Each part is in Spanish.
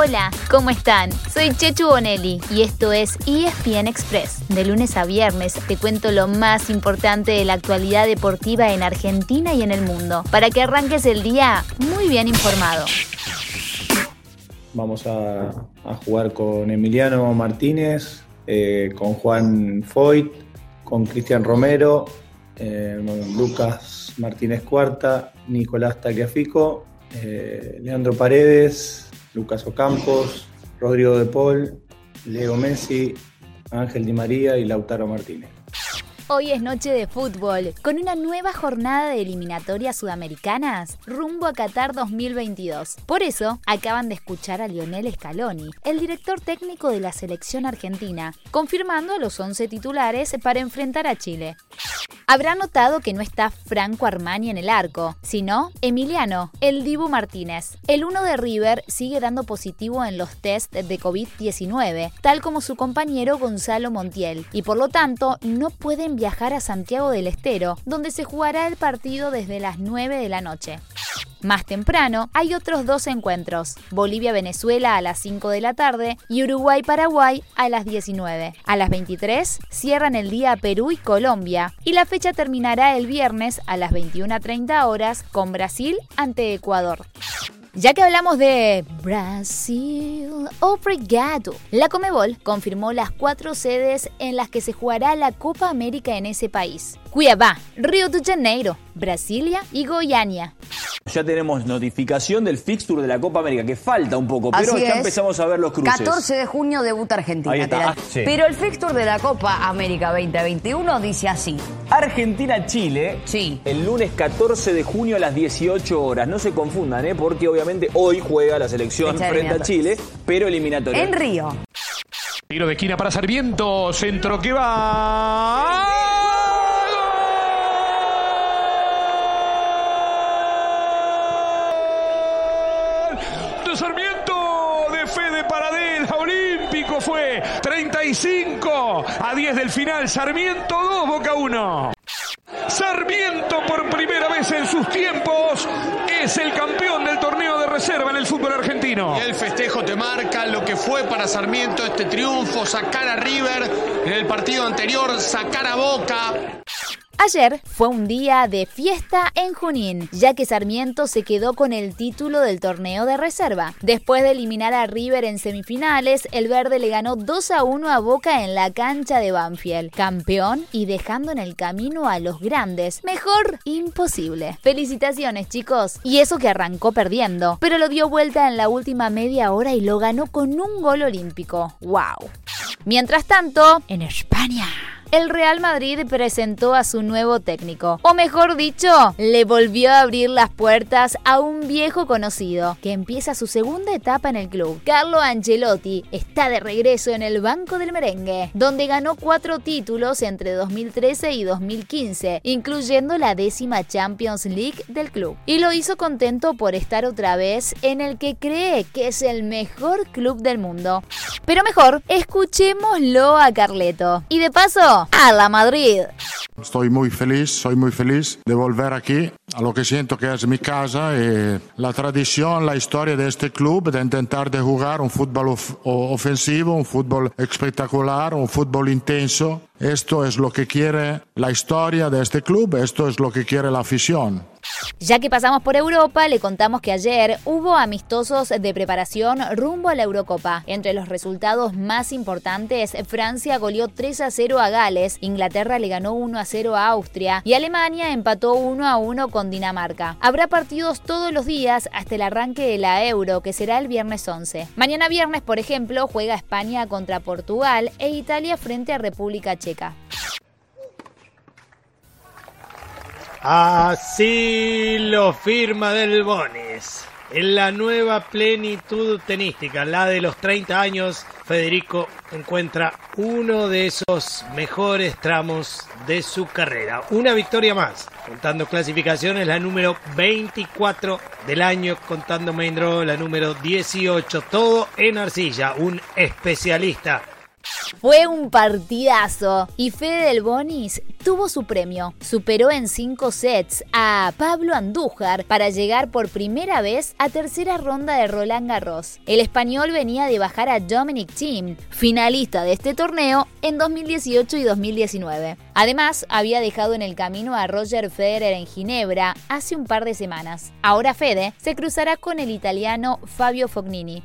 Hola, ¿cómo están? Soy Chechu Bonelli y esto es ESPN Express. De lunes a viernes te cuento lo más importante de la actualidad deportiva en Argentina y en el mundo, para que arranques el día muy bien informado. Vamos a, jugar con Emiliano Martínez, eh, con Juan Foyt, con Cristian Romero, eh, Lucas Martínez Cuarta, Nicolás Tagliafico, eh, Leandro Paredes, Lucas Ocampos, Rodrigo de Paul, Leo Messi, Ángel Di María y Lautaro Martínez. Hoy es noche de fútbol, con una nueva jornada de eliminatorias sudamericanas rumbo a Qatar 2022. Por eso, acaban de escuchar a Lionel Scaloni, el director técnico de la selección argentina, confirmando a los 11 titulares para enfrentar a Chile. Habrá notado que no está Franco Armani en el arco, sino Emiliano, el Dibu Martínez. El uno de River sigue dando positivo en los test de COVID-19, tal como su compañero Gonzalo Montiel, y por lo tanto no pueden viajar a Santiago del Estero, donde se jugará el partido desde las 9 de la noche. Más temprano hay otros dos encuentros, Bolivia-Venezuela a las 5 de la tarde y Uruguay-Paraguay a las 19. A las 23 cierran el día Perú y Colombia y la fecha terminará el viernes a las 21.30 horas con Brasil ante Ecuador. Ya que hablamos de Brasil, obrigado. La Comebol confirmó las cuatro sedes en las que se jugará la Copa América en ese país. Cuiabá, Río de Janeiro, Brasilia y Goiânia. Ya tenemos notificación del fixture de la Copa América, que falta un poco, pero ya empezamos a ver los cruces. 14 de junio debuta Argentina. Ah, pero el fixture de la Copa América 2021 dice así. Argentina-Chile, sí. el lunes 14 de junio a las 18 horas. No se confundan, ¿eh? porque obviamente hoy juega la selección frente a Chile, pero eliminatoria. En Río. Tiro de esquina para Sarmiento, centro que va... Sarmiento de Fede Paradela, olímpico fue 35 a 10 del final, Sarmiento 2, Boca 1. Sarmiento por primera vez en sus tiempos es el campeón del torneo de reserva en el fútbol argentino. El festejo te marca lo que fue para Sarmiento este triunfo, sacar a River en el partido anterior, sacar a Boca. Ayer fue un día de fiesta en Junín, ya que Sarmiento se quedó con el título del torneo de reserva. Después de eliminar a River en semifinales, el verde le ganó 2 a 1 a Boca en la cancha de Banfield, campeón y dejando en el camino a los grandes. Mejor imposible. Felicitaciones, chicos. Y eso que arrancó perdiendo, pero lo dio vuelta en la última media hora y lo ganó con un gol olímpico. ¡Wow! Mientras tanto, en España el Real Madrid presentó a su nuevo técnico. O mejor dicho, le volvió a abrir las puertas a un viejo conocido que empieza su segunda etapa en el club. Carlo Ancelotti está de regreso en el banco del merengue, donde ganó cuatro títulos entre 2013 y 2015, incluyendo la décima Champions League del club. Y lo hizo contento por estar otra vez en el que cree que es el mejor club del mundo. Pero mejor, escuchémoslo a Carleto. Y de paso, a la Madrid. Estoy muy feliz, soy muy feliz de volver aquí, a lo que siento que es mi casa y la tradición, la historia de este club, de intentar de jugar un fútbol ofensivo, un fútbol espectacular, un fútbol intenso. Esto es lo que quiere la historia de este club, esto es lo que quiere la afición. Ya que pasamos por Europa, le contamos que ayer hubo amistosos de preparación rumbo a la Eurocopa. Entre los resultados más importantes, Francia goleó 3 a 0 a Gales, Inglaterra le ganó 1 a 0 a Austria y Alemania empató 1 a 1 con Dinamarca. Habrá partidos todos los días hasta el arranque de la Euro, que será el viernes 11. Mañana viernes, por ejemplo, juega España contra Portugal e Italia frente a República Checa. Así lo firma Del Bonis. En la nueva plenitud tenística, la de los 30 años, Federico encuentra uno de esos mejores tramos de su carrera. Una victoria más, contando clasificaciones, la número 24 del año, contando main la número 18, todo en arcilla, un especialista Fue un partidazo y Fede del Bonis tuvo su premio. Superó en cinco sets a Pablo Andújar para llegar por primera vez a tercera ronda de Roland Garros. El español venía de bajar a Dominic Thiem, finalista de este torneo en 2018 y 2019. Además, había dejado en el camino a Roger Federer en Ginebra hace un par de semanas. Ahora Fede se cruzará con el italiano Fabio Fognini.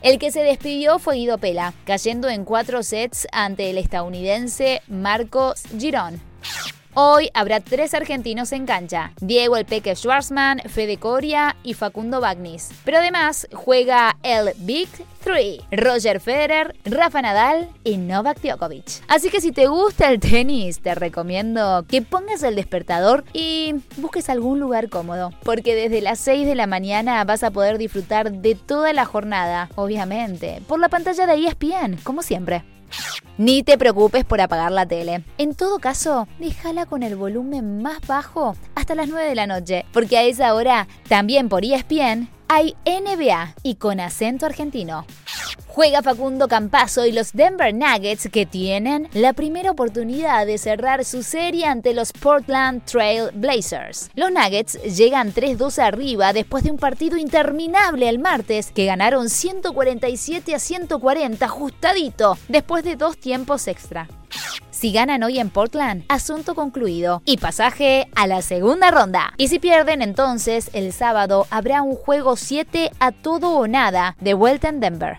El que se despidió fue Guido Pela, cayendo en cuatro sets ante el estadounidense Marcos Girón. Hoy habrá tres argentinos en cancha, Diego El Peque Schwarzman, Fede Coria y Facundo Bagnis. Pero además juega el Big Three, Roger Federer, Rafa Nadal y Novak Djokovic. Así que si te gusta el tenis, te recomiendo que pongas el despertador y busques algún lugar cómodo, porque desde las 6 de la mañana vas a poder disfrutar de toda la jornada, obviamente, por la pantalla de ESPN, como siempre. Ni te preocupes por apagar la tele. En todo caso, déjala con el volumen más bajo hasta las 9 de la noche, porque a esa hora, también por ESPN, hay NBA y con acento argentino. Juega Facundo Campazo y los Denver Nuggets que tienen la primera oportunidad de cerrar su serie ante los Portland Trail Blazers. Los Nuggets llegan 3-2 arriba después de un partido interminable el martes que ganaron 147 a 140 ajustadito después de dos tiempos extra. Si ganan hoy en Portland, asunto concluido y pasaje a la segunda ronda. Y si pierden, entonces el sábado habrá un juego 7 a todo o nada de vuelta en Denver.